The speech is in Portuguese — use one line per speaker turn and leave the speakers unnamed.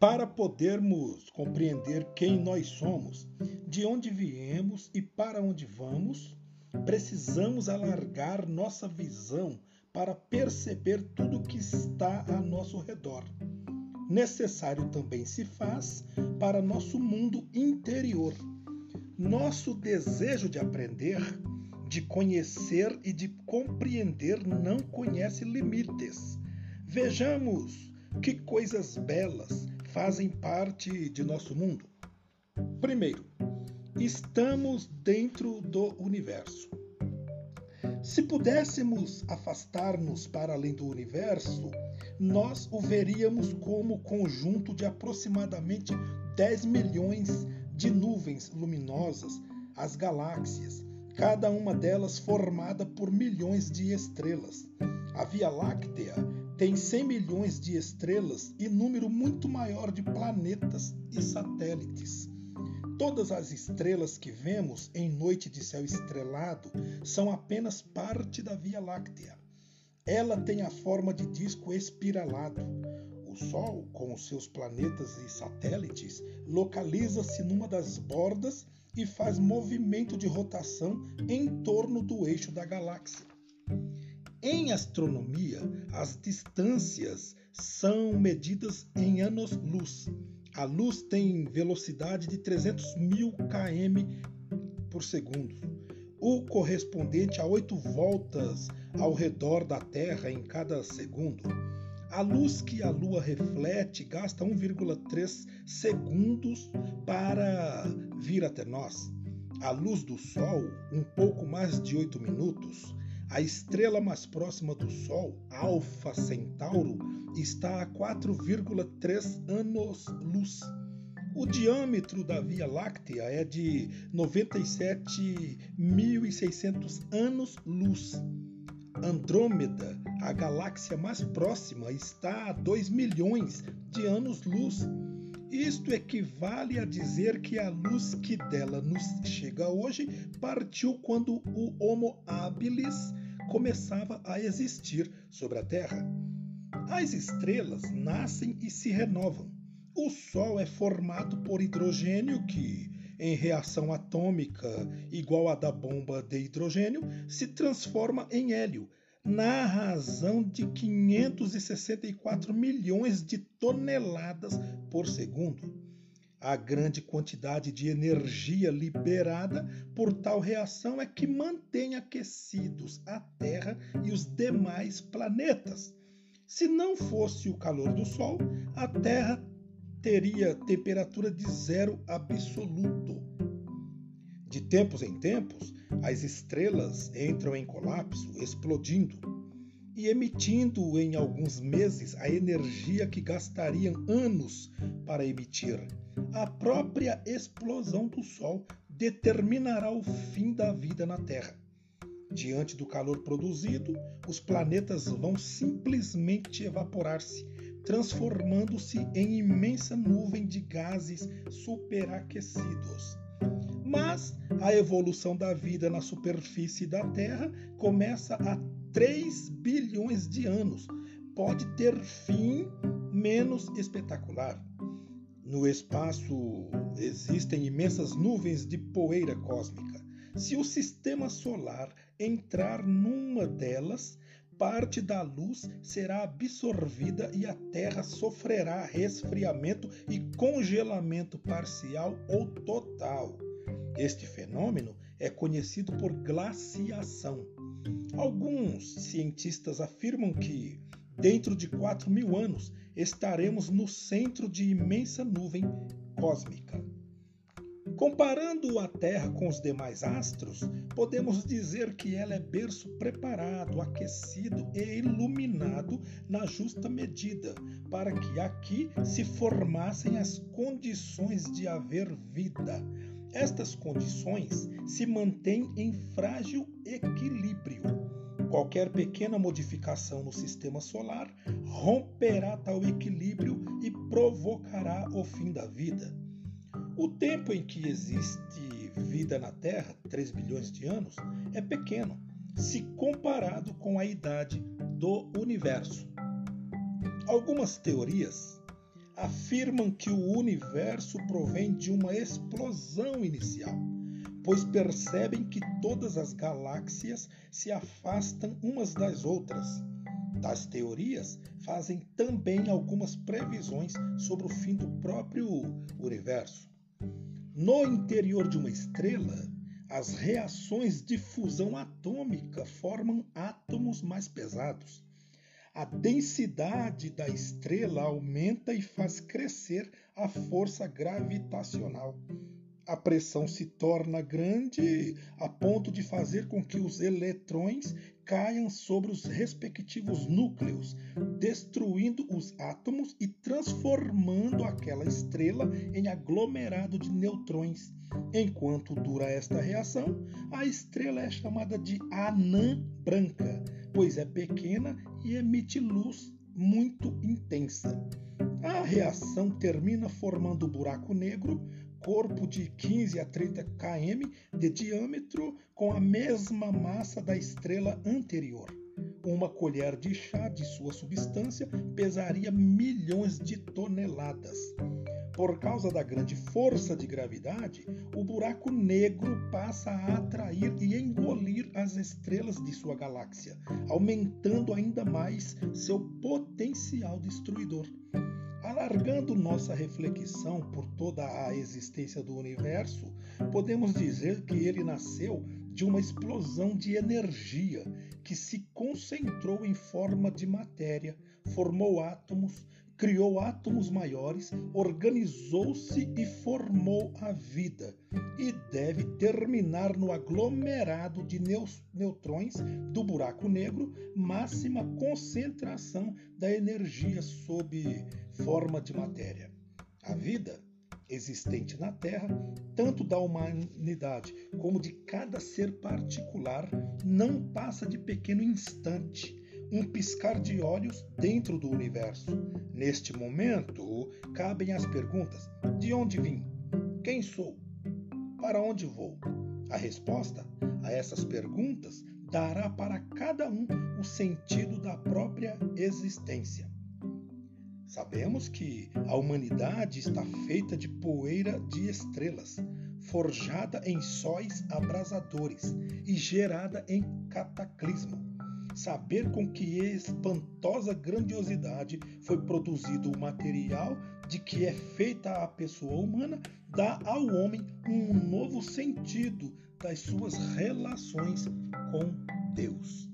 Para podermos compreender quem nós somos, de onde viemos e para onde vamos, precisamos alargar nossa visão para perceber tudo que está a nosso redor. Necessário também se faz para nosso mundo interior. Nosso desejo de aprender, de conhecer e de compreender não conhece limites. Vejamos que coisas belas fazem parte de nosso mundo. Primeiro, estamos dentro do universo. Se pudéssemos afastar-nos para além do universo, nós o veríamos como conjunto de aproximadamente 10 milhões de nuvens luminosas, as galáxias, cada uma delas formada por milhões de estrelas. A Via Láctea tem 100 milhões de estrelas e número muito maior de planetas e satélites. Todas as estrelas que vemos em noite de céu estrelado são apenas parte da Via Láctea. Ela tem a forma de disco espiralado. O Sol, com os seus planetas e satélites, localiza-se numa das bordas e faz movimento de rotação em torno do eixo da galáxia. Em astronomia, as distâncias são medidas em anos-luz. A luz tem velocidade de 300 mil km por segundo, o correspondente a 8 voltas ao redor da Terra em cada segundo. A luz que a Lua reflete gasta 1,3 segundos para vir até nós. A luz do Sol, um pouco mais de 8 minutos. A estrela mais próxima do Sol, Alfa Centauro, está a 4,3 anos-luz. O diâmetro da Via Láctea é de 97.600 anos-luz. Andrômeda, a galáxia mais próxima, está a 2 milhões de anos-luz. Isto equivale a dizer que a luz que dela nos chega hoje partiu quando o Homo habilis começava a existir sobre a Terra. As estrelas nascem e se renovam. O Sol é formado por hidrogênio que, em reação atômica igual à da bomba de hidrogênio, se transforma em hélio, na razão de 564 milhões de toneladas por segundo. A grande quantidade de energia liberada por tal reação é que mantém aquecidos a Terra e os demais planetas. Se não fosse o calor do Sol, a Terra teria temperatura de zero absoluto. De tempos em tempos, as estrelas entram em colapso, explodindo e emitindo em alguns meses a energia que gastariam anos para emitir. A própria explosão do Sol determinará o fim da vida na Terra. Diante do calor produzido, os planetas vão simplesmente evaporar-se, transformando-se em imensa nuvem de gases superaquecidos. Mas a evolução da vida na superfície da Terra começa há 3 bilhões de anos. Pode ter fim menos espetacular. No espaço existem imensas nuvens de poeira cósmica. Se o sistema solar entrar numa delas, parte da luz será absorvida e a Terra sofrerá resfriamento e congelamento parcial ou total. Este fenômeno é conhecido por glaciação. Alguns cientistas afirmam que, dentro de 4 mil anos, estaremos no centro de imensa nuvem cósmica. Comparando a Terra com os demais astros, podemos dizer que ela é berço preparado, aquecido e iluminado na justa medida, para que aqui se formassem as condições de haver vida, estas condições se mantêm em frágil equilíbrio. Qualquer pequena modificação no sistema solar romperá tal equilíbrio e provocará o fim da vida. O tempo em que existe vida na Terra, 3 bilhões de anos, é pequeno se comparado com a idade do universo. Algumas teorias afirmam que o universo provém de uma explosão inicial, pois percebem que todas as galáxias se afastam umas das outras. Tais teorias fazem também algumas previsões sobre o fim do próprio universo. No interior de uma estrela, as reações de fusão atômica formam átomos mais pesados a densidade da estrela aumenta e faz crescer a força gravitacional. A pressão se torna grande a ponto de fazer com que os eletrões caiam sobre os respectivos núcleos, destruindo os átomos e transformando aquela estrela em aglomerado de neutrões. Enquanto dura esta reação, a estrela é chamada de anã branca, pois é pequena e emite luz muito intensa. A reação termina formando um buraco negro, corpo de 15 a 30 km de diâmetro, com a mesma massa da estrela anterior. Uma colher de chá de sua substância pesaria milhões de toneladas. Por causa da grande força de gravidade, o buraco negro passa a atrair e engolir as estrelas de sua galáxia, aumentando ainda mais seu potencial destruidor. Alargando nossa reflexão por toda a existência do universo, podemos dizer que ele nasceu de uma explosão de energia que se concentrou em forma de matéria, formou átomos criou átomos maiores, organizou-se e formou a vida, e deve terminar no aglomerado de neutrões do buraco negro, máxima concentração da energia sob forma de matéria. A vida existente na Terra, tanto da humanidade como de cada ser particular, não passa de pequeno instante um piscar de olhos dentro do universo. Neste momento, cabem as perguntas: de onde vim? Quem sou? Para onde vou? A resposta a essas perguntas dará para cada um o sentido da própria existência. Sabemos que a humanidade está feita de poeira de estrelas, forjada em sóis abrasadores e gerada em cataclismo saber com que espantosa grandiosidade foi produzido o material de que é feita a pessoa humana dá ao homem um novo sentido das suas relações com Deus.